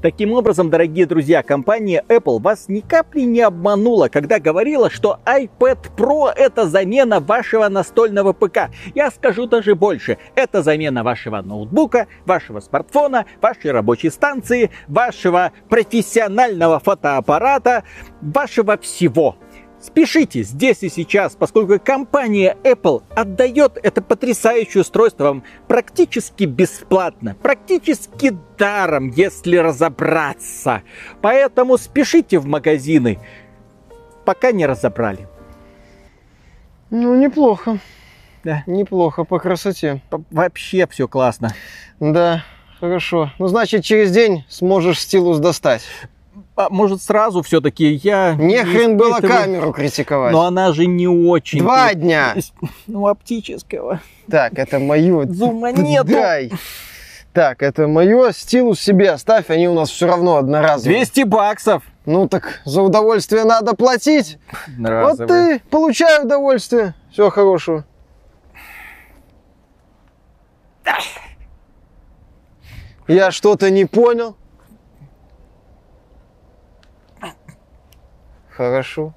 Таким образом, дорогие друзья, компания Apple вас ни капли не обманула, когда говорила, что iPad Pro это замена вашего настольного ПК. Я скажу даже больше. Это замена вашего ноутбука, вашего смартфона, вашей рабочей станции, вашего профессионального фотоаппарата, вашего всего. Спешите здесь и сейчас, поскольку компания Apple отдает это потрясающее устройство вам практически бесплатно, практически даром, если разобраться. Поэтому спешите в магазины, пока не разобрали. Ну, неплохо. Да. Неплохо по красоте. Вообще все классно. Да, хорошо. Ну, значит, через день сможешь стилус достать. А, может, сразу все-таки я... Не хрен было камеру критиковать. Но она же не очень... Два дня! Ну, оптического. Так, это мое. Зума нету. Дай. Так, это мое. Стилус себе оставь, они у нас все равно одноразовые. 200 баксов. Ну так за удовольствие надо платить. Одноразовые. Вот ты получай удовольствие. Всего хорошего. Я что-то не понял. Хорошо.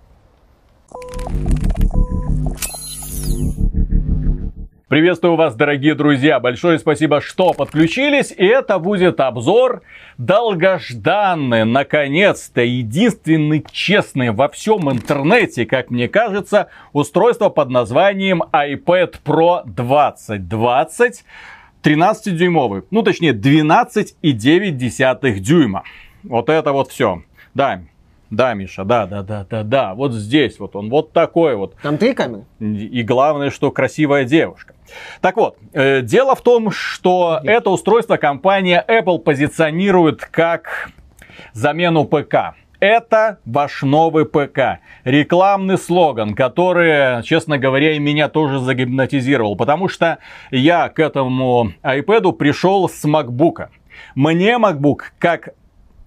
Приветствую вас, дорогие друзья! Большое спасибо, что подключились. И это будет обзор долгожданный, наконец-то, единственный честный во всем интернете, как мне кажется, устройство под названием iPad Pro 2020. 13-дюймовый, ну точнее 12,9 дюйма. Вот это вот все. Да, да, Миша, да, да, да, да, да. Вот здесь вот он, вот такой вот. Там три камеры? И главное, что красивая девушка. Так вот, э, дело в том, что это устройство компания Apple позиционирует как замену ПК. Это ваш новый ПК. Рекламный слоган, который, честно говоря, и меня тоже загипнотизировал. Потому что я к этому iPad пришел с MacBook. Мне MacBook как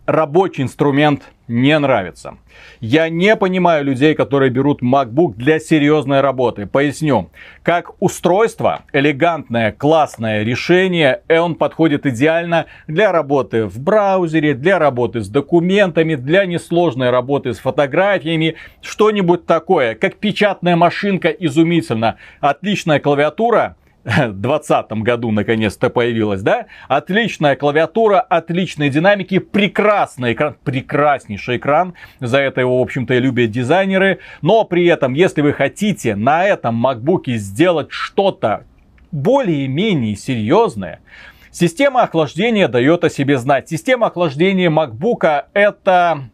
рабочий инструмент не нравится. Я не понимаю людей, которые берут MacBook для серьезной работы. Поясню. Как устройство, элегантное, классное решение, и он подходит идеально для работы в браузере, для работы с документами, для несложной работы с фотографиями, что-нибудь такое. Как печатная машинка изумительно. Отличная клавиатура, 2020 году наконец-то появилась, да? Отличная клавиатура, отличные динамики, прекрасный экран, прекраснейший экран. За это его, в общем-то, и любят дизайнеры. Но при этом, если вы хотите на этом MacBook сделать что-то более-менее серьезное, Система охлаждения дает о себе знать. Система охлаждения MacBook это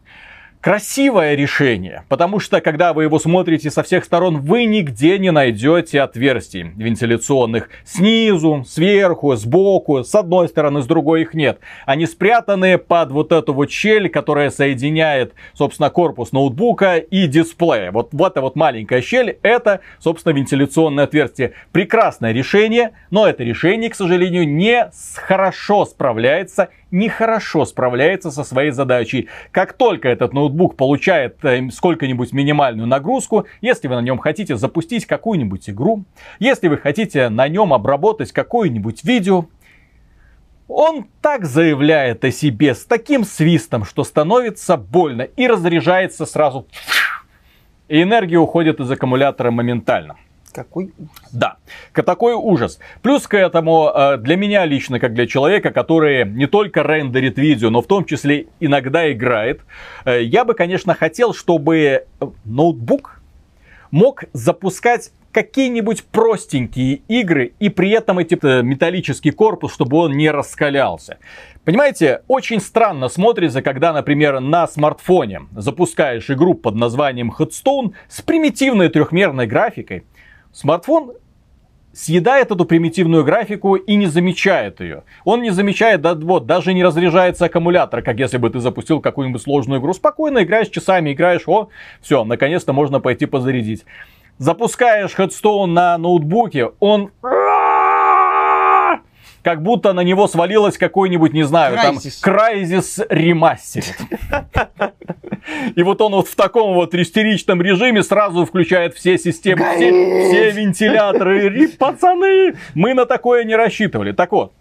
красивое решение, потому что когда вы его смотрите со всех сторон, вы нигде не найдете отверстий вентиляционных снизу, сверху, сбоку, с одной стороны, с другой их нет. Они спрятаны под вот эту вот щель, которая соединяет, собственно, корпус ноутбука и дисплея. Вот, вот эта вот маленькая щель, это, собственно, вентиляционное отверстие. Прекрасное решение, но это решение, к сожалению, не хорошо справляется нехорошо справляется со своей задачей. Как только этот ноутбук получает э, сколько-нибудь минимальную нагрузку, если вы на нем хотите запустить какую-нибудь игру, если вы хотите на нем обработать какое-нибудь видео, он так заявляет о себе с таким свистом, что становится больно и разряжается сразу. И энергия уходит из аккумулятора моментально. Какой ужас. Да, такой ужас. Плюс к этому, э, для меня лично, как для человека, который не только рендерит видео, но в том числе иногда играет, э, я бы, конечно, хотел, чтобы э, ноутбук мог запускать какие-нибудь простенькие игры и при этом эти металлический корпус, чтобы он не раскалялся. Понимаете, очень странно смотрится, когда, например, на смартфоне запускаешь игру под названием Headstone с примитивной трехмерной графикой, Смартфон съедает эту примитивную графику и не замечает ее. Он не замечает, да, вот, даже не разряжается аккумулятор, как если бы ты запустил какую-нибудь сложную игру. Спокойно играешь часами, играешь, о, все, наконец-то можно пойти позарядить. Запускаешь Headstone на ноутбуке, он как будто на него свалилось какой-нибудь, не знаю, Crysis. там, Crysis ремастерит. И вот он вот в таком вот истеричном режиме сразу включает все системы, все, все вентиляторы. И, пацаны, мы на такое не рассчитывали. Так вот,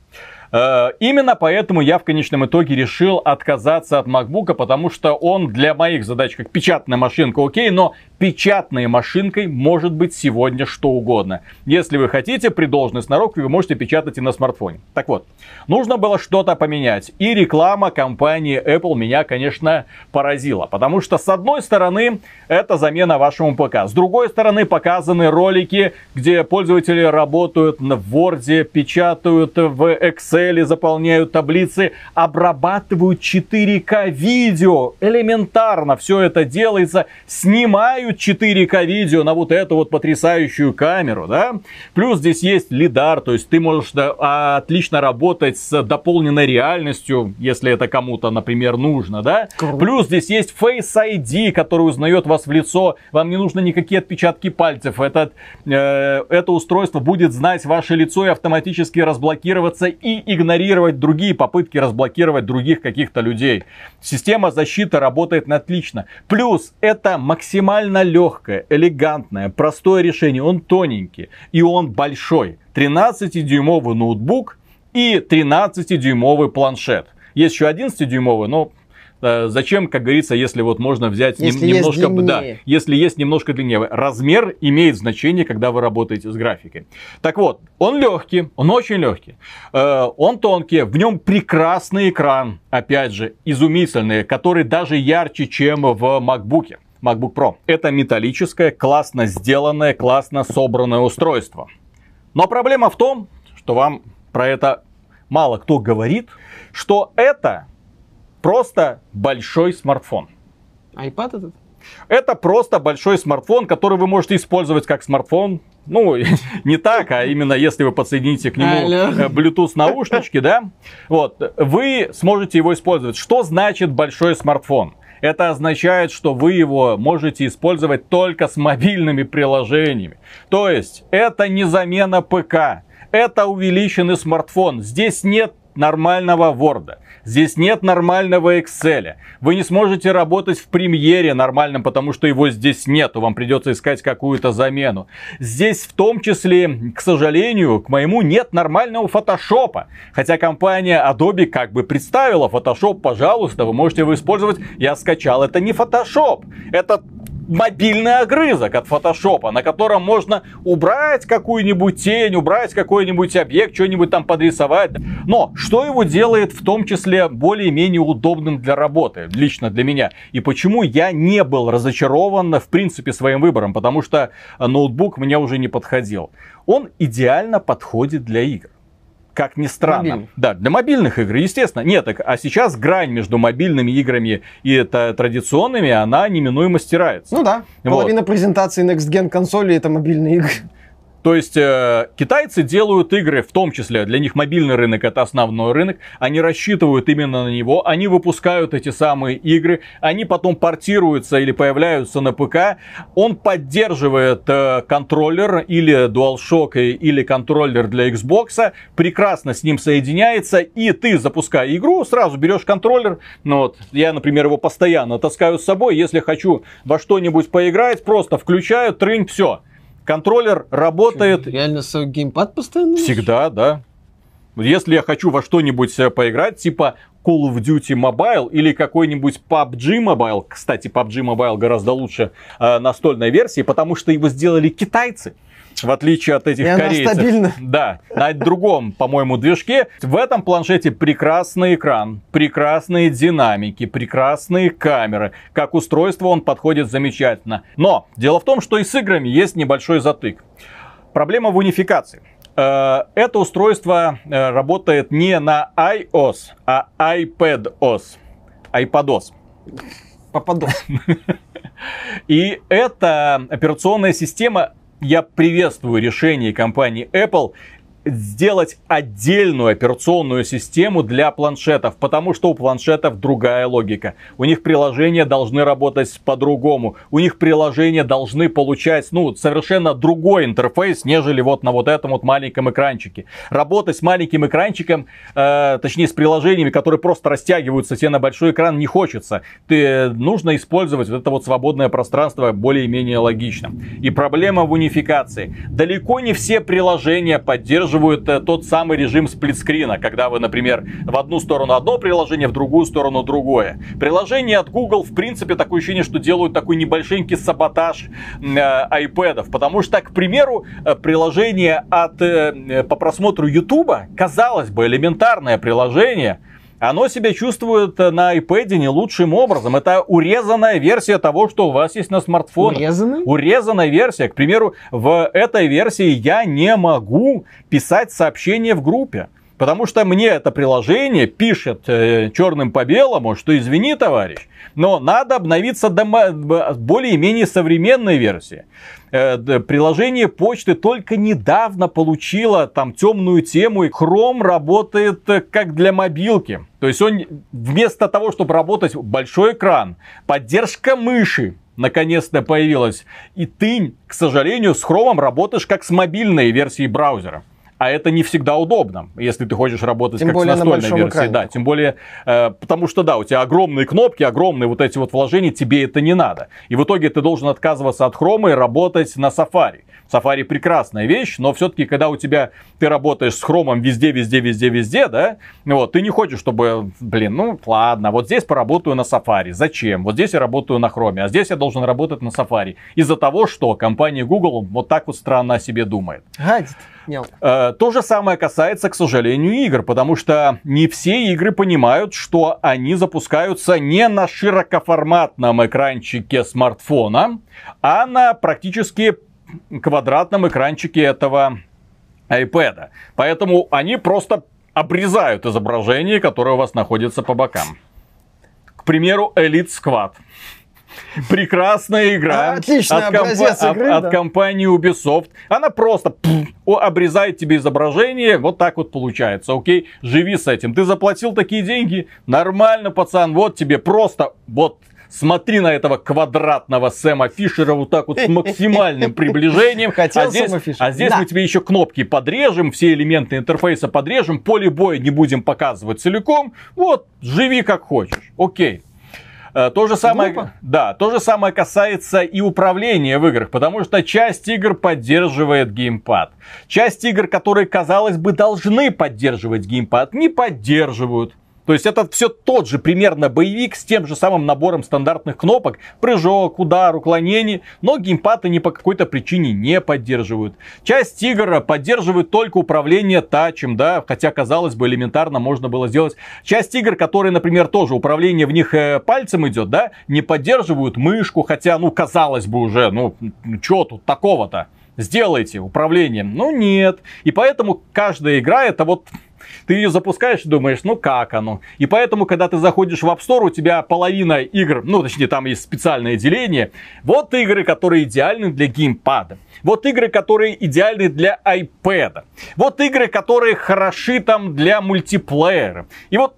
именно поэтому я в конечном итоге решил отказаться от MacBook, потому что он для моих задач как печатная машинка окей, но печатной машинкой может быть сегодня что угодно. Если вы хотите при должной сноровке, вы можете печатать и на смартфоне. Так вот, нужно было что-то поменять. И реклама компании Apple меня, конечно, поразила. Потому что, с одной стороны, это замена вашему ПК. С другой стороны, показаны ролики, где пользователи работают в Word, печатают в Excel, заполняют таблицы, обрабатывают 4К видео. Элементарно все это делается. Снимают снимают 4К видео на вот эту вот потрясающую камеру, да. Плюс здесь есть лидар, то есть ты можешь да, отлично работать с дополненной реальностью, если это кому-то, например, нужно, да. Круто. Плюс здесь есть Face ID, который узнает вас в лицо. Вам не нужно никакие отпечатки пальцев. Этот, э, это устройство будет знать ваше лицо и автоматически разблокироваться и игнорировать другие попытки разблокировать других каких-то людей. Система защиты работает отлично. Плюс это максимально легкое, элегантное, простое решение. Он тоненький и он большой. 13-дюймовый ноутбук и 13-дюймовый планшет. Есть еще 11-дюймовый, но зачем, как говорится, если вот можно взять если нем, немножко, длиннее. да, если есть немножко длиннее. Размер имеет значение, когда вы работаете с графикой. Так вот, он легкий, он очень легкий, э, он тонкий, в нем прекрасный экран, опять же, изумительный, который даже ярче, чем в MacBook. MacBook Pro. Это металлическое, классно сделанное, классно собранное устройство. Но проблема в том, что вам про это мало кто говорит, что это просто большой смартфон. iPad этот? Это просто большой смартфон, который вы можете использовать как смартфон. Ну, не так, а именно если вы подсоедините к нему э, Bluetooth наушнички, да, вот, вы сможете его использовать. Что значит большой смартфон? Это означает, что вы его можете использовать только с мобильными приложениями. То есть это не замена ПК, это увеличенный смартфон. Здесь нет нормального Word. Здесь нет нормального Excel. Вы не сможете работать в премьере нормальном, потому что его здесь нету. Вам придется искать какую-то замену. Здесь в том числе, к сожалению, к моему нет нормального фотошопа. Хотя компания Adobe как бы представила Photoshop, пожалуйста, вы можете его использовать. Я скачал. Это не Photoshop. Это мобильный огрызок от фотошопа, на котором можно убрать какую-нибудь тень, убрать какой-нибудь объект, что-нибудь там подрисовать. Но что его делает в том числе более-менее удобным для работы, лично для меня? И почему я не был разочарован в принципе своим выбором? Потому что ноутбук мне уже не подходил. Он идеально подходит для игр как ни странно. Мобильных. Да, для мобильных игр, естественно. Нет, так, а сейчас грань между мобильными играми и это, традиционными, она неминуемо стирается. Ну да. Вот. Половина презентации Next Gen консоли это мобильные игры. То есть э, китайцы делают игры, в том числе для них мобильный рынок это основной рынок, они рассчитывают именно на него, они выпускают эти самые игры, они потом портируются или появляются на ПК, он поддерживает э, контроллер или DualShock или контроллер для Xbox, прекрасно с ним соединяется, и ты, запуская игру, сразу берешь контроллер, ну вот, я, например, его постоянно таскаю с собой, если хочу во что-нибудь поиграть, просто включаю, трынь, все. Контроллер работает Реально свой геймпад постоянно? Всегда, да. Если я хочу во что-нибудь э, поиграть, типа Call of Duty Mobile или какой-нибудь PUBG Mobile, кстати, PUBG Mobile гораздо лучше э, настольной версии, потому что его сделали китайцы. В отличие от этих И корейцев. стабильна. Да, на другом, по-моему, движке. В этом планшете прекрасный экран, прекрасные динамики, прекрасные камеры. Как устройство он подходит замечательно. Но дело в том, что и с играми есть небольшой затык. Проблема в унификации. Э, Это устройство э, работает не на iOS, а iPadOS. iPadOS. Попаду. И эта операционная система, я приветствую решение компании Apple сделать отдельную операционную систему для планшетов, потому что у планшетов другая логика. У них приложения должны работать по-другому. У них приложения должны получать, ну, совершенно другой интерфейс, нежели вот на вот этом вот маленьком экранчике. Работать с маленьким экранчиком, э, точнее с приложениями, которые просто растягиваются тебе на большой экран, не хочется. Ты, нужно использовать вот это вот свободное пространство более-менее логично. И проблема в унификации. Далеко не все приложения поддерживают поддерживают э, тот самый режим сплитскрина, когда вы, например, в одну сторону одно приложение, в другую сторону другое. Приложение от Google, в принципе, такое ощущение, что делают такой небольшенький саботаж э, айпэдов, потому что, к примеру, э, приложение от, э, по просмотру YouTube, казалось бы, элементарное приложение, оно себя чувствует э, на iPad не лучшим образом. Это урезанная версия того, что у вас есть на смартфоне. Урезанный? Урезанная версия. К примеру, в этой версии я не могу писать сообщения в группе. Потому что мне это приложение пишет э, черным по белому, что извини, товарищ, но надо обновиться до более-менее современной версии. Э, приложение почты только недавно получило там темную тему, и Chrome работает э, как для мобилки. То есть он вместо того, чтобы работать большой экран, поддержка мыши, наконец-то появилась. И ты, к сожалению, с Chrome работаешь как с мобильной версией браузера. А это не всегда удобно, если ты хочешь работать Тем как более с на настольной большом версией. экране. Да, тем более, э, потому что да, у тебя огромные кнопки, огромные вот эти вот вложения, тебе это не надо. И в итоге ты должен отказываться от хрома и работать на Safari. Safari прекрасная вещь, но все-таки, когда у тебя ты работаешь с хромом везде, везде, везде, везде, да, вот, ты не хочешь, чтобы, блин, ну ладно, вот здесь поработаю на Safari. Зачем? Вот здесь я работаю на хроме, а здесь я должен работать на Safari. Из-за того, что компания Google вот так вот странно о себе думает. Гадит. Э, То же самое касается, к сожалению, игр, потому что не все игры понимают, что они запускаются не на широкоформатном экранчике смартфона, а на практически квадратном экранчике этого iPad. Поэтому они просто обрезают изображение, которое у вас находится по бокам. К примеру, Elite Squad. Прекрасная игра. Отличный от, компа- образец от- игры, от да. компании Ubisoft. Она просто пф, о- обрезает тебе изображение. Вот так вот получается. Окей, живи с этим. Ты заплатил такие деньги? Нормально, пацан. Вот тебе просто вот Смотри на этого квадратного Сэма Фишера вот так вот с максимальным приближением. Хотел а здесь, а здесь Да. мы тебе еще кнопки подрежем, все элементы интерфейса подрежем, поле боя не будем показывать целиком. Вот, живи как хочешь. Окей. Э, То же самое, Глупо. да, то же самое касается и управления в играх, потому что часть игр поддерживает геймпад. Часть игр, которые, казалось бы, должны поддерживать геймпад, не поддерживают. То есть это все тот же примерно боевик с тем же самым набором стандартных кнопок, прыжок, удар, уклонение, но геймпад они по какой-то причине не поддерживают. Часть игр поддерживает только управление тачем, да, хотя, казалось бы, элементарно можно было сделать. Часть игр, которые, например, тоже управление в них э, пальцем идет, да, не поддерживают мышку, хотя, ну, казалось бы уже, ну, что тут такого-то? Сделайте управление. Ну, нет. И поэтому каждая игра это вот ты ее запускаешь и думаешь, ну как оно. И поэтому, когда ты заходишь в App Store, у тебя половина игр, ну точнее там есть специальное деление. Вот игры, которые идеальны для геймпада. Вот игры, которые идеальны для iPad. Вот игры, которые хороши там для мультиплеера. И вот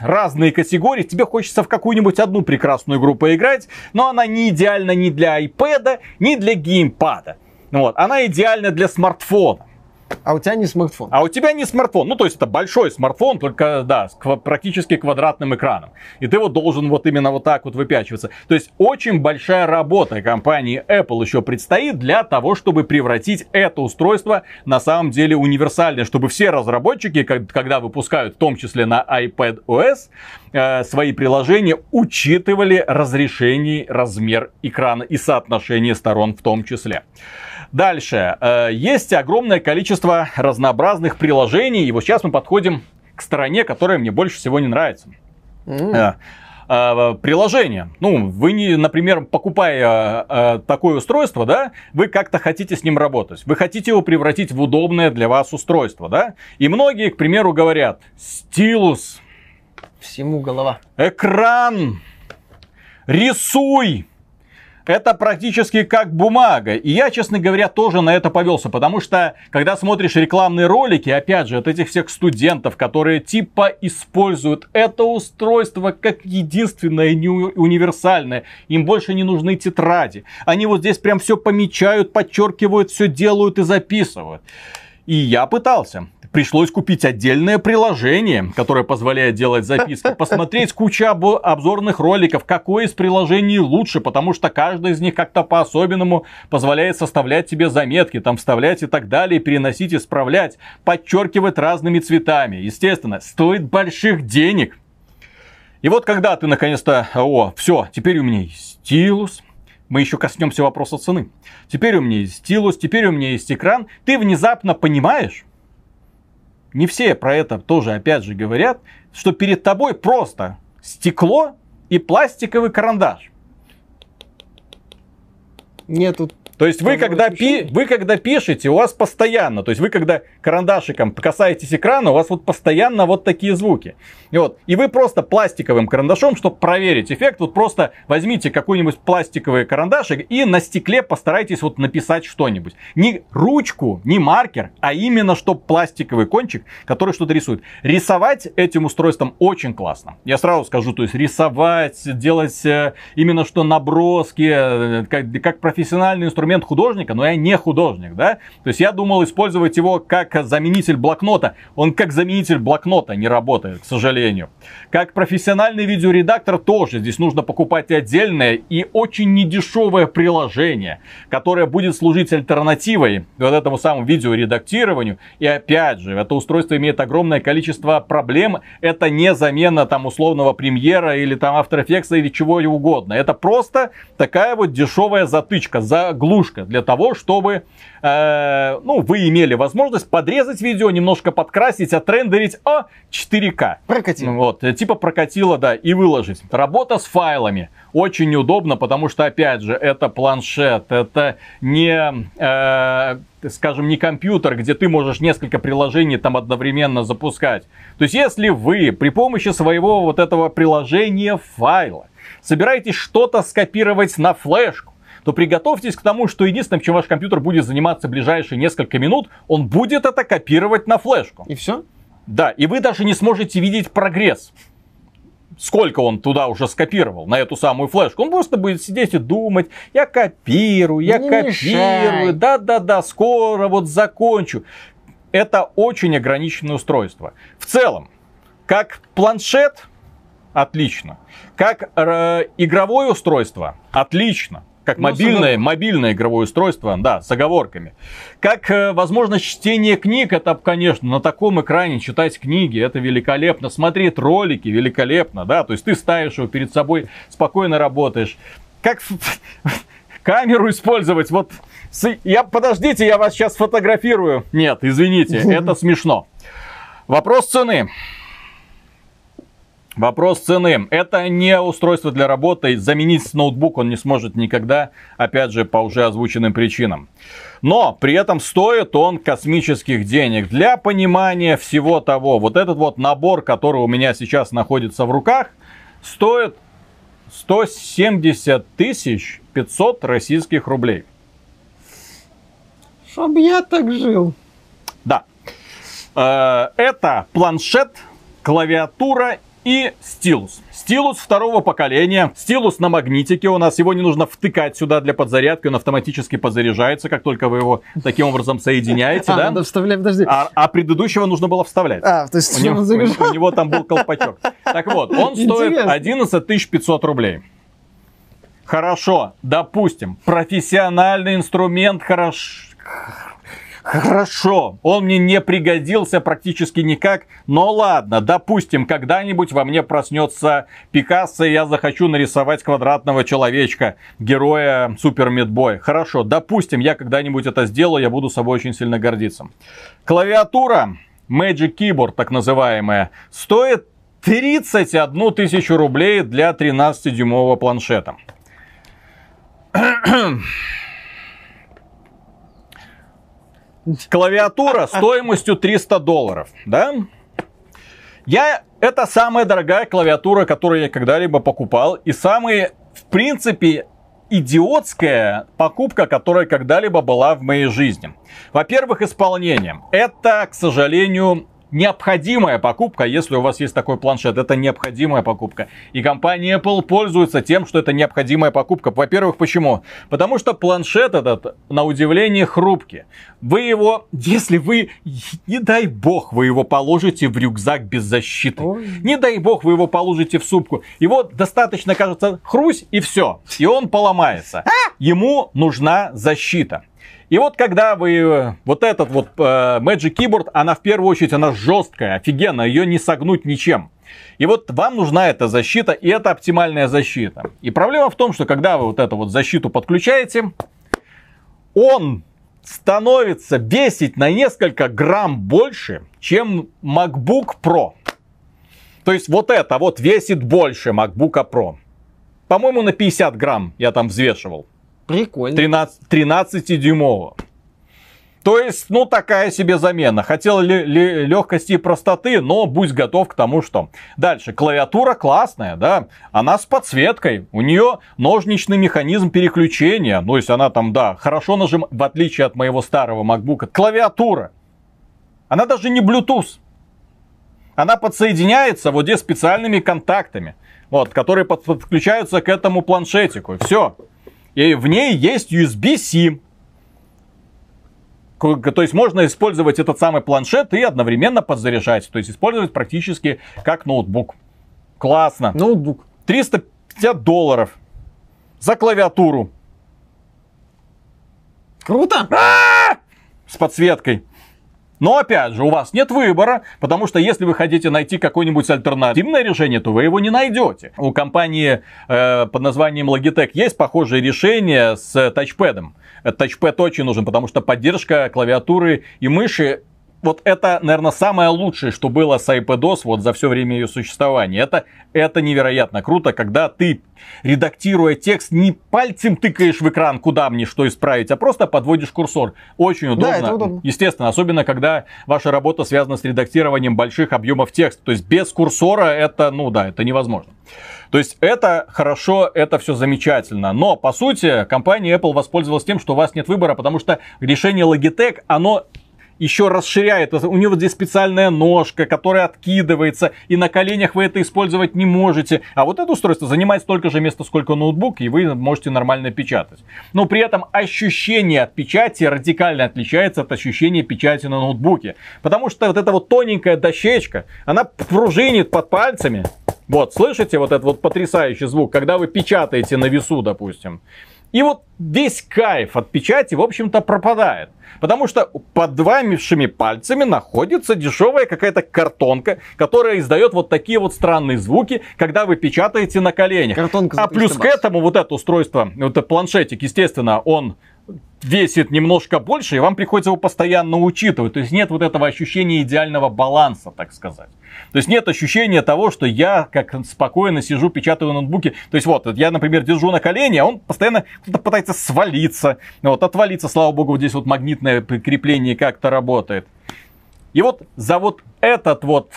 разные категории. Тебе хочется в какую-нибудь одну прекрасную игру поиграть, но она не идеальна ни для iPad, ни для геймпада. Вот. Она идеальна для смартфона. А у тебя не смартфон. А у тебя не смартфон. Ну, то есть это большой смартфон, только, да, с ква- практически квадратным экраном. И ты вот должен вот именно вот так вот выпячиваться. То есть очень большая работа компании Apple еще предстоит для того, чтобы превратить это устройство на самом деле универсальное. Чтобы все разработчики, когда выпускают, в том числе на iPad OS, э, свои приложения, учитывали разрешение, размер экрана и соотношение сторон в том числе. Дальше. Э, Есть огромное количество разнообразных приложений. И вот сейчас мы подходим к стороне, которая мне больше всего не нравится. Э, э, Приложение. Ну, вы, не, например, покупая такое устройство, да, вы как-то хотите с ним работать. Вы хотите его превратить в удобное для вас устройство, да. И многие, к примеру, говорят, стилус, Всему голова. экран, рисуй. Это практически как бумага. И я, честно говоря, тоже на это повелся. Потому что, когда смотришь рекламные ролики, опять же, от этих всех студентов, которые типа используют это устройство как единственное не универсальное. Им больше не нужны тетради. Они вот здесь прям все помечают, подчеркивают, все делают и записывают. И я пытался. Пришлось купить отдельное приложение, которое позволяет делать записки, посмотреть кучу обзорных роликов, какое из приложений лучше, потому что каждый из них как-то по-особенному позволяет составлять себе заметки, там вставлять и так далее, переносить, исправлять, подчеркивать разными цветами. Естественно, стоит больших денег. И вот когда ты наконец-то, о, все, теперь у меня есть стилус, мы еще коснемся вопроса цены. Теперь у меня есть стилус, теперь у меня есть экран. Ты внезапно понимаешь, не все про это тоже опять же говорят, что перед тобой просто стекло и пластиковый карандаш. Нету то есть вы когда, пи, вы когда пишете, у вас постоянно, то есть вы когда карандашиком касаетесь экрана, у вас вот постоянно вот такие звуки. И, вот, и вы просто пластиковым карандашом, чтобы проверить эффект, вот просто возьмите какой-нибудь пластиковый карандашик и на стекле постарайтесь вот написать что-нибудь. Не ручку, не маркер, а именно чтобы пластиковый кончик, который что-то рисует. Рисовать этим устройством очень классно. Я сразу скажу, то есть рисовать, делать э, именно что наброски, э, как, как профессиональный инструмент инструмент художника, но я не художник, да? То есть я думал использовать его как заменитель блокнота. Он как заменитель блокнота не работает, к сожалению. Как профессиональный видеоредактор тоже здесь нужно покупать отдельное и очень недешевое приложение, которое будет служить альтернативой вот этому самому видеоредактированию. И опять же, это устройство имеет огромное количество проблем. Это не замена там условного премьера или там After Effects или чего угодно. Это просто такая вот дешевая затычка, заглушка заглушка для того, чтобы э, ну, вы имели возможность подрезать видео, немножко подкрасить, отрендерить о 4К. Прокатило. Вот, э, типа прокатило, да, и выложить. Работа с файлами очень неудобно, потому что, опять же, это планшет, это не, э, скажем, не компьютер, где ты можешь несколько приложений там одновременно запускать. То есть, если вы при помощи своего вот этого приложения файла собираетесь что-то скопировать на флешку, то приготовьтесь к тому, что единственным, чем ваш компьютер будет заниматься ближайшие несколько минут, он будет это копировать на флешку. И все? Да, и вы даже не сможете видеть прогресс сколько он туда уже скопировал, на эту самую флешку. Он просто будет сидеть и думать, я копирую, я не копирую, да-да-да, скоро вот закончу. Это очень ограниченное устройство. В целом, как планшет, отлично. Как э, игровое устройство, отлично. Как ну, мобильное, мобильное игровое устройство, да, с оговорками. Как э, возможность чтения книг, это, конечно, на таком экране читать книги, это великолепно. Смотреть ролики, великолепно, да, то есть ты ставишь его перед собой, спокойно работаешь. Как камеру использовать, вот, я, подождите, я вас сейчас фотографирую. Нет, извините, это смешно. Вопрос цены. Вопрос цены. Это не устройство для работы. Заменить ноутбук он не сможет никогда, опять же, по уже озвученным причинам. Но при этом стоит он космических денег. Для понимания всего того, вот этот вот набор, который у меня сейчас находится в руках, стоит 170 тысяч 500 российских рублей. Чтоб я так жил. Да. Э, это планшет, клавиатура и стилус. Стилус второго поколения. Стилус на магнитике у нас. Его не нужно втыкать сюда для подзарядки. Он автоматически подзаряжается, как только вы его таким образом соединяете. А, да? надо вставлять, подожди. А, а предыдущего нужно было вставлять. А, то есть у него, у, у него там был колпачок. Так вот, он стоит 11 500 рублей. Хорошо, допустим, профессиональный инструмент хорошо Хорошо, он мне не пригодился практически никак, но ладно, допустим, когда-нибудь во мне проснется Пикассо, и я захочу нарисовать квадратного человечка, героя Супер Мидбой. Хорошо, допустим, я когда-нибудь это сделаю, я буду собой очень сильно гордиться. Клавиатура, Magic Keyboard, так называемая, стоит 31 тысячу рублей для 13-дюймового планшета. Клавиатура стоимостью 300 долларов, да? Я, это самая дорогая клавиатура, которую я когда-либо покупал. И самая, в принципе, идиотская покупка, которая когда-либо была в моей жизни. Во-первых, исполнение. Это, к сожалению, необходимая покупка, если у вас есть такой планшет. Это необходимая покупка. И компания Apple пользуется тем, что это необходимая покупка. Во-первых, почему? Потому что планшет этот, на удивление, хрупкий. Вы его, если вы, не дай бог, вы его положите в рюкзак без защиты. Ой. Не дай бог, вы его положите в сумку. Его достаточно, кажется, хрусь и все. И он поломается. А! Ему нужна защита. И вот когда вы, вот этот вот э, Magic Keyboard, она в первую очередь, она жесткая, офигенная, ее не согнуть ничем. И вот вам нужна эта защита, и это оптимальная защита. И проблема в том, что когда вы вот эту вот защиту подключаете, он становится весить на несколько грамм больше, чем MacBook Pro. То есть вот это вот весит больше MacBook Pro. По-моему, на 50 грамм я там взвешивал. Прикольно. 13, 13-дюймового. То есть, ну, такая себе замена. Хотел ли, ли, легкости и простоты, но будь готов к тому, что... Дальше, клавиатура классная, да, она с подсветкой, у нее ножничный механизм переключения, ну, есть она там, да, хорошо нажим, в отличие от моего старого MacBook. Клавиатура, она даже не Bluetooth. Она подсоединяется вот здесь специальными контактами, вот, которые подключаются к этому планшетику. Все. И в ней есть USB-C. То есть можно использовать этот самый планшет и одновременно подзаряжать. То есть использовать практически как ноутбук. Классно. Ноутбук. 350 долларов за клавиатуру. Круто! С подсветкой. Но опять же, у вас нет выбора, потому что если вы хотите найти какое-нибудь альтернативное решение, то вы его не найдете. У компании э, под названием Logitech есть похожее решение с тачпэдом. Тачпэд очень нужен, потому что поддержка клавиатуры и мыши вот это, наверное, самое лучшее, что было с iPadOS вот за все время ее существования. Это, это невероятно круто, когда ты, редактируя текст, не пальцем тыкаешь в экран, куда мне что исправить, а просто подводишь курсор. Очень удобно. Да, это удобно. Естественно, особенно когда ваша работа связана с редактированием больших объемов текста. То есть без курсора это, ну да, это невозможно. То есть это хорошо, это все замечательно. Но, по сути, компания Apple воспользовалась тем, что у вас нет выбора, потому что решение Logitech, оно еще расширяет. У него здесь специальная ножка, которая откидывается, и на коленях вы это использовать не можете. А вот это устройство занимает столько же места, сколько ноутбук, и вы можете нормально печатать. Но при этом ощущение от печати радикально отличается от ощущения печати на ноутбуке. Потому что вот эта вот тоненькая дощечка, она пружинит под пальцами. Вот, слышите вот этот вот потрясающий звук, когда вы печатаете на весу, допустим. И вот весь кайф от печати, в общем-то, пропадает. Потому что под вашими пальцами находится дешевая какая-то картонка, которая издает вот такие вот странные звуки, когда вы печатаете на коленях. Картонка а плюс к этому вот это устройство, вот этот планшетик, естественно, он весит немножко больше, и вам приходится его постоянно учитывать. То есть нет вот этого ощущения идеального баланса, так сказать. То есть нет ощущения того, что я как спокойно сижу, печатаю на ноутбуке. То есть вот, я, например, держу на колене, а он постоянно пытается свалиться, вот, отвалиться. Слава богу, вот здесь вот магнитное крепление как-то работает. И вот за вот этот вот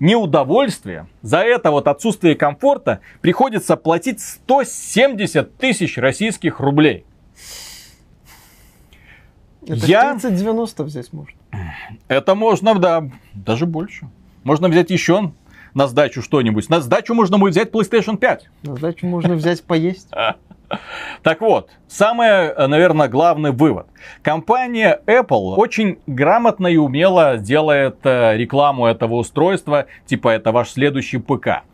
неудовольствие, за это вот отсутствие комфорта приходится платить 170 тысяч российских рублей. Это я... 30-90 взять можно. Это можно, да, даже больше. Можно взять еще на сдачу что-нибудь. На сдачу можно будет взять PlayStation 5. На сдачу можно взять поесть. Так вот, самый, наверное, главный вывод. Компания Apple очень грамотно и умело делает э, рекламу этого устройства, типа это ваш следующий ПК.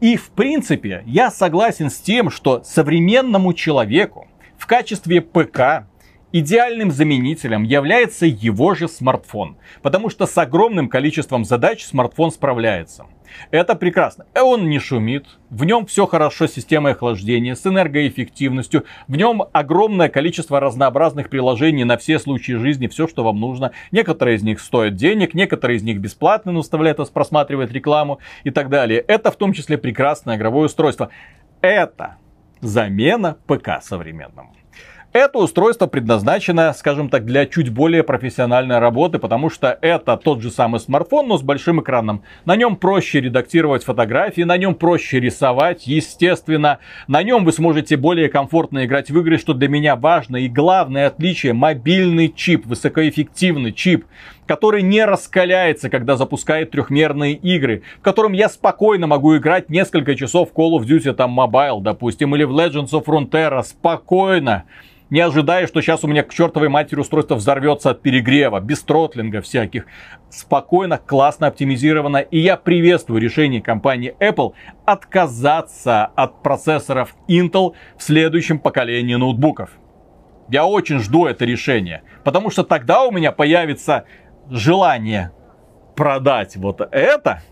И в принципе, я согласен с тем, что современному человеку в качестве ПК Идеальным заменителем является его же смартфон, потому что с огромным количеством задач смартфон справляется. Это прекрасно. Он не шумит, в нем все хорошо с системой охлаждения, с энергоэффективностью, в нем огромное количество разнообразных приложений на все случаи жизни, все, что вам нужно. Некоторые из них стоят денег, некоторые из них бесплатно, но вставляют вас просматривать рекламу и так далее. Это в том числе прекрасное игровое устройство. Это замена ПК современному. Это устройство предназначено, скажем так, для чуть более профессиональной работы, потому что это тот же самый смартфон, но с большим экраном. На нем проще редактировать фотографии, на нем проще рисовать, естественно. На нем вы сможете более комфортно играть в игры, что для меня важно. И главное отличие, мобильный чип, высокоэффективный чип. Который не раскаляется, когда запускает трехмерные игры, в котором я спокойно могу играть несколько часов в Call of Duty там Mobile, допустим, или в Legends of Frontera, спокойно не ожидая, что сейчас у меня к чертовой матери устройство взорвется от перегрева, без тротлинга всяких. Спокойно, классно оптимизировано. И я приветствую решение компании Apple отказаться от процессоров Intel в следующем поколении ноутбуков. Я очень жду это решение, потому что тогда у меня появится желание продать вот это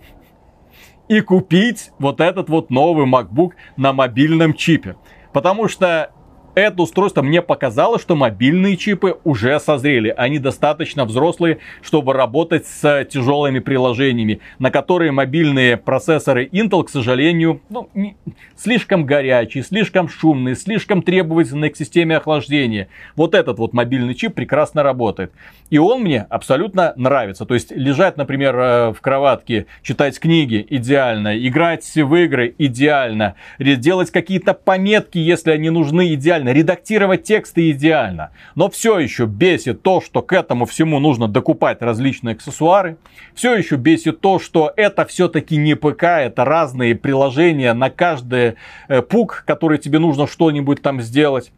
и купить вот этот вот новый MacBook на мобильном чипе. Потому что это устройство мне показало, что мобильные чипы уже созрели. Они достаточно взрослые, чтобы работать с тяжелыми приложениями, на которые мобильные процессоры Intel, к сожалению, ну, не, слишком горячие, слишком шумные, слишком требовательные к системе охлаждения. Вот этот вот мобильный чип прекрасно работает. И он мне абсолютно нравится. То есть лежать, например, э, в кроватке, читать книги идеально, играть в игры идеально, делать какие-то пометки, если они нужны идеально, редактировать тексты идеально. Но все еще бесит то, что к этому всему нужно докупать различные аксессуары. Все еще бесит то, что это все-таки не ПК, это разные приложения на каждый э, пук, который тебе нужно что-нибудь там сделать.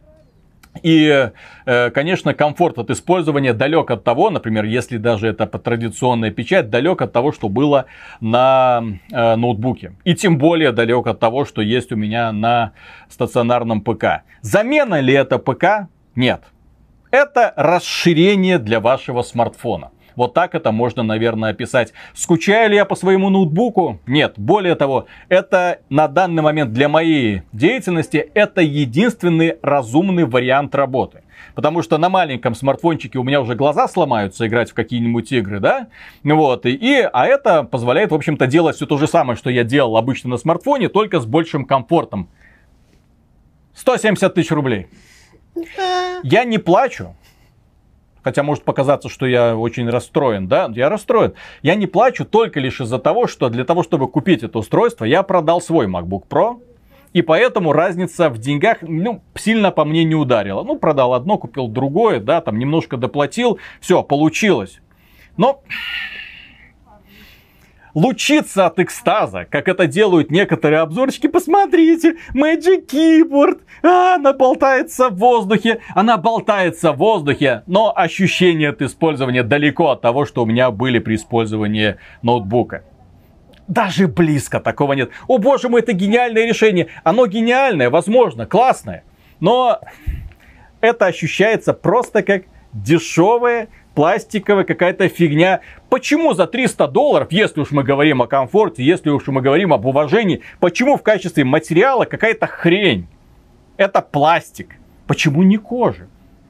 И, э, конечно, комфорт от использования далек от того, например, если даже это по традиционная печать, далек от того, что было на э, ноутбуке. И тем более далек от того, что есть у меня на стационарном ПК. Замена ли это ПК? Нет. Это расширение для вашего смартфона. Вот так это можно, наверное, описать. Скучаю ли я по своему ноутбуку? Нет. Более того, это на данный момент для моей деятельности это единственный разумный вариант работы. Потому что на маленьком смартфончике у меня уже глаза сломаются играть в какие-нибудь игры, да? Вот, и, а это позволяет, в общем-то, делать все то же самое, что я делал обычно на смартфоне, только с большим комфортом. 170 тысяч рублей. Я не плачу, хотя может показаться, что я очень расстроен, да, я расстроен. Я не плачу только лишь из-за того, что для того, чтобы купить это устройство, я продал свой MacBook Pro, и поэтому разница в деньгах, ну, сильно по мне не ударила. Ну, продал одно, купил другое, да, там немножко доплатил, все, получилось. Но лучиться от экстаза, как это делают некоторые обзорчики. Посмотрите, Magic Keyboard, а, она болтается в воздухе, она болтается в воздухе, но ощущение от использования далеко от того, что у меня были при использовании ноутбука. Даже близко такого нет. О боже мой, это гениальное решение. Оно гениальное, возможно, классное. Но это ощущается просто как дешевое пластиковая какая-то фигня. Почему за 300 долларов, если уж мы говорим о комфорте, если уж мы говорим об уважении, почему в качестве материала какая-то хрень? Это пластик. Почему не кожа?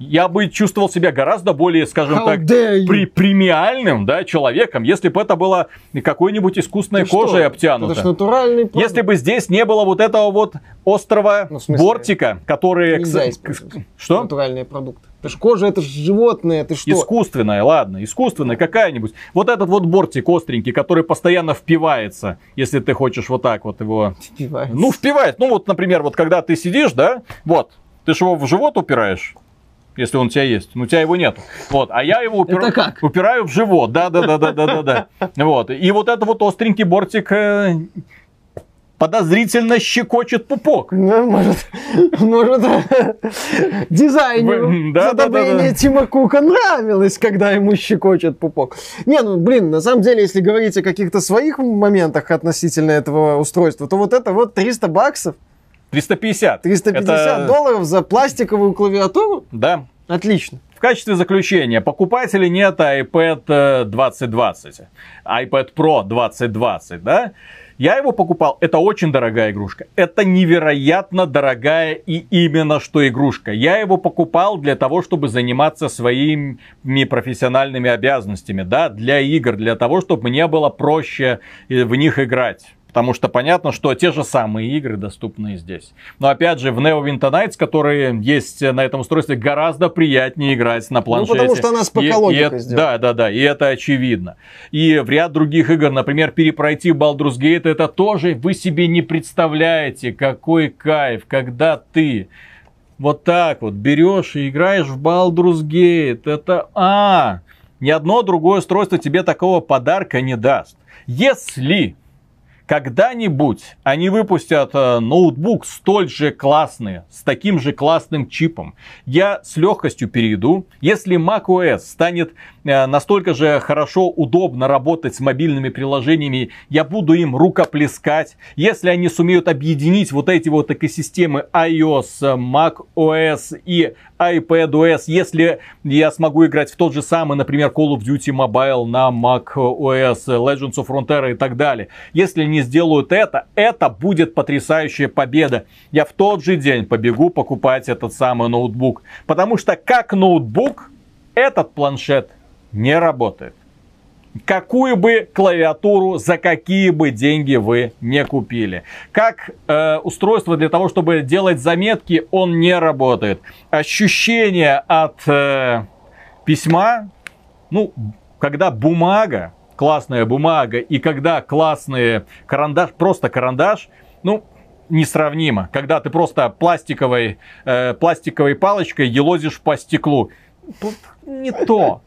Я бы чувствовал себя гораздо более, скажем How так, при, премиальным да, человеком, если бы это было какой-нибудь искусственной Ты кожей что? обтянуто. Это натуральный продукт. Если бы здесь не было вот этого вот острого ну, смысле, бортика, который... Нельзя Что? Натуральный продукт. Это ж кожа, это ж животное, это что? Искусственная, ладно, искусственная какая-нибудь. Вот этот вот бортик остренький, который постоянно впивается, если ты хочешь вот так вот его... Впивается. Ну, впивает. Ну, вот, например, вот когда ты сидишь, да, вот, ты же его в живот упираешь, если он у тебя есть. Ну, у тебя его нет. Вот. А я его. Это как? упираю в живот. Да, да, да, да, да, да, да. Вот. И вот это вот остренький бортик э, подозрительно щекочет пупок. Ну, может, может дизайнеру да, задобрение да, да, да. Тима Кука нравилось, когда ему щекочет пупок. Не, ну, блин, на самом деле, если говорить о каких-то своих моментах относительно этого устройства, то вот это вот 300 баксов. 350. 350 это... долларов за пластиковую клавиатуру? Да. Отлично. В качестве заключения, покупать или нет iPad 2020, iPad Pro 2020, да? Я его покупал, это очень дорогая игрушка. Это невероятно дорогая и именно что игрушка. Я его покупал для того, чтобы заниматься своими профессиональными обязанностями, да, для игр, для того, чтобы мне было проще в них играть. Потому что понятно, что те же самые игры доступны и здесь. Но опять же, в Neo Winter Nights, которые есть на этом устройстве, гораздо приятнее играть на планшете. Ну, потому что она с ПК Да, да, да, и это очевидно. И в ряд других игр, например, перепройти Baldur's Gate, это тоже вы себе не представляете, какой кайф, когда ты вот так вот берешь и играешь в Baldur's Gate. Это, а, Ни одно другое устройство тебе такого подарка не даст. Если когда-нибудь они выпустят э, ноутбук столь же классный, с таким же классным чипом, я с легкостью перейду. Если macOS станет настолько же хорошо, удобно работать с мобильными приложениями, я буду им рукоплескать. Если они сумеют объединить вот эти вот экосистемы iOS, macOS и iPadOS, если я смогу играть в тот же самый, например, Call of Duty Mobile на macOS, Legends of Frontera и так далее. Если они сделают это, это будет потрясающая победа. Я в тот же день побегу покупать этот самый ноутбук. Потому что как ноутбук этот планшет не работает какую бы клавиатуру за какие бы деньги вы не купили. Как э, устройство для того, чтобы делать заметки, он не работает. Ощущение от э, письма, ну, когда бумага, классная бумага, и когда классный карандаш, просто карандаш, ну, несравнимо. Когда ты просто пластиковой, э, пластиковой палочкой елозишь по стеклу. Не то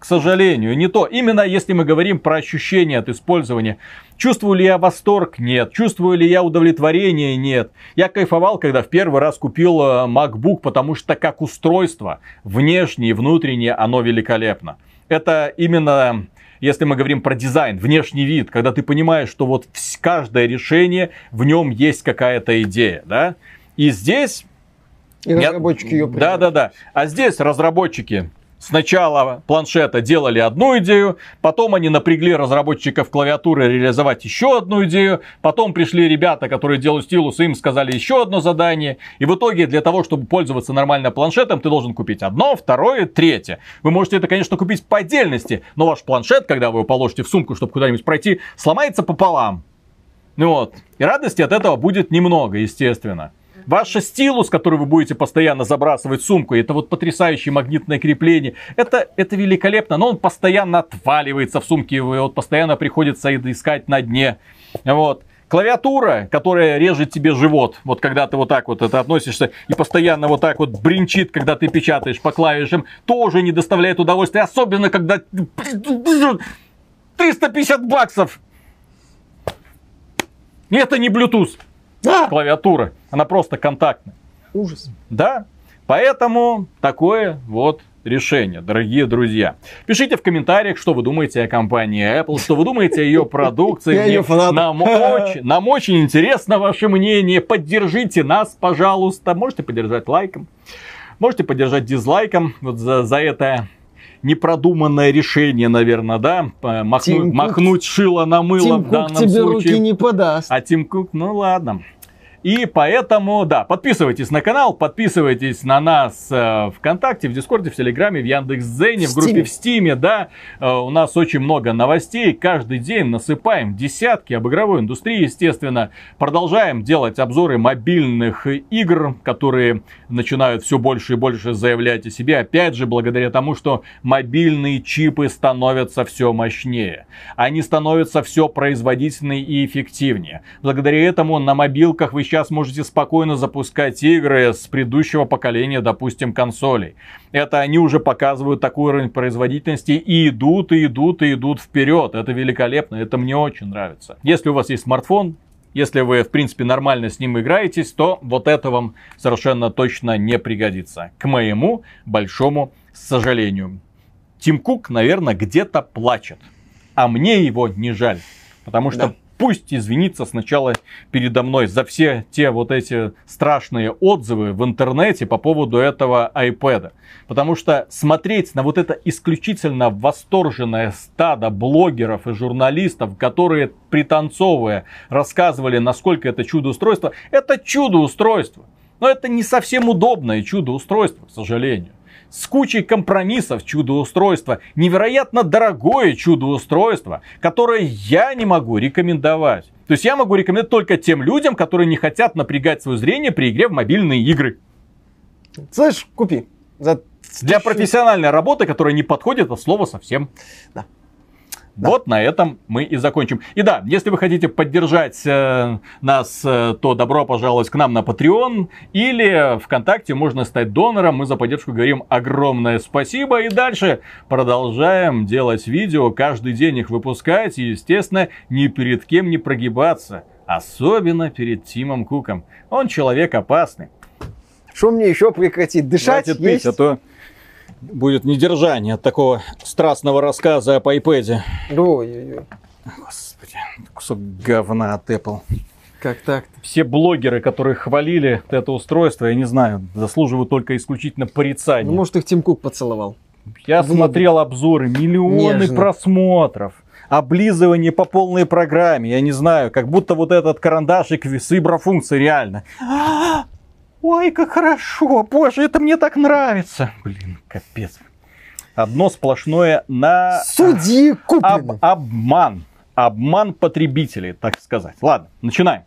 к сожалению, не то. Именно если мы говорим про ощущения от использования. Чувствую ли я восторг? Нет. Чувствую ли я удовлетворение? Нет. Я кайфовал, когда в первый раз купил э, MacBook, потому что как устройство, внешнее и внутреннее, оно великолепно. Это именно если мы говорим про дизайн, внешний вид, когда ты понимаешь, что вот каждое решение, в нем есть какая-то идея, да? И здесь... И разработчики я... ее Да, да, да. А здесь разработчики Сначала планшета делали одну идею, потом они напрягли разработчиков клавиатуры реализовать еще одну идею, потом пришли ребята, которые делают стилус, им сказали еще одно задание, и в итоге для того, чтобы пользоваться нормально планшетом, ты должен купить одно, второе, третье. Вы можете это, конечно, купить по отдельности, но ваш планшет, когда вы его положите в сумку, чтобы куда-нибудь пройти, сломается пополам. Ну вот. И радости от этого будет немного, естественно. Ваша стилус, который вы будете постоянно забрасывать в сумку, это вот потрясающее магнитное крепление. Это, это великолепно, но он постоянно отваливается в сумке, его вот постоянно приходится искать на дне. Вот. Клавиатура, которая режет тебе живот, вот когда ты вот так вот это относишься и постоянно вот так вот бринчит, когда ты печатаешь по клавишам, тоже не доставляет удовольствия, особенно когда 350 баксов. Это не Bluetooth да. клавиатура. Она просто контактная. Ужас. Да. Поэтому такое вот решение, дорогие друзья. Пишите в комментариях, что вы думаете о компании Apple, что вы думаете о ее продукции. Я ее фанат. Нам очень, нам очень интересно ваше мнение. Поддержите нас, пожалуйста. Можете поддержать лайком. Можете поддержать дизлайком вот за, за это непродуманное решение, наверное, да? Махну, махнуть шило на мыло Тим в данном Кук тебе случае. руки не подаст. А Тим Кук, ну ладно. И поэтому, да, подписывайтесь на канал, подписывайтесь на нас э, ВКонтакте, в Дискорде, в Телеграме, в Яндекс.Зене, в, в группе в Стиме, да. Э, у нас очень много новостей, каждый день насыпаем десятки об игровой индустрии, естественно. Продолжаем делать обзоры мобильных игр, которые начинают все больше и больше заявлять о себе. Опять же, благодаря тому, что мобильные чипы становятся все мощнее. Они становятся все производительнее и эффективнее. Благодаря этому на мобилках вы сейчас можете спокойно запускать игры с предыдущего поколения, допустим, консолей. Это они уже показывают такой уровень производительности и идут, и идут, и идут вперед. Это великолепно, это мне очень нравится. Если у вас есть смартфон, если вы, в принципе, нормально с ним играетесь, то вот это вам совершенно точно не пригодится. К моему большому сожалению. Тим Кук, наверное, где-то плачет. А мне его не жаль. Потому что да пусть извинится сначала передо мной за все те вот эти страшные отзывы в интернете по поводу этого iPad. Потому что смотреть на вот это исключительно восторженное стадо блогеров и журналистов, которые пританцовывая рассказывали, насколько это чудо-устройство, это чудо-устройство. Но это не совсем удобное чудо-устройство, к сожалению с кучей компромиссов чудо-устройство, невероятно дорогое чудо-устройство, которое я не могу рекомендовать. То есть я могу рекомендовать только тем людям, которые не хотят напрягать свое зрение при игре в мобильные игры. Слышь, купи. За Для профессиональной работы, которая не подходит от слова совсем. Да. Вот на этом мы и закончим. И да, если вы хотите поддержать э, нас, э, то добро пожаловать к нам на Patreon или ВКонтакте можно стать донором. Мы за поддержку говорим огромное спасибо. И дальше продолжаем делать видео, каждый день их выпускать. И, естественно, ни перед кем не прогибаться. Особенно перед Тимом Куком. Он человек опасный. Что мне еще прекратить? Дышать Хватит пить, есть? а то будет недержание от такого страстного рассказа об iPad. Ой-ой-ой. Господи, кусок говна от Apple. Как так-то? Все блогеры, которые хвалили это устройство, я не знаю, заслуживают только исключительно порицания. Ну, может, их Тим Кук поцеловал. Я Блин. смотрел обзоры, миллионы Нежно. просмотров. Облизывание по полной программе, я не знаю, как будто вот этот карандашик с виброфункцией реально. Ой, как хорошо, боже, это мне так нравится. Блин, капец. Одно сплошное на Суди об- Куплина. обман. Обман потребителей, так сказать. Ладно, начинаем.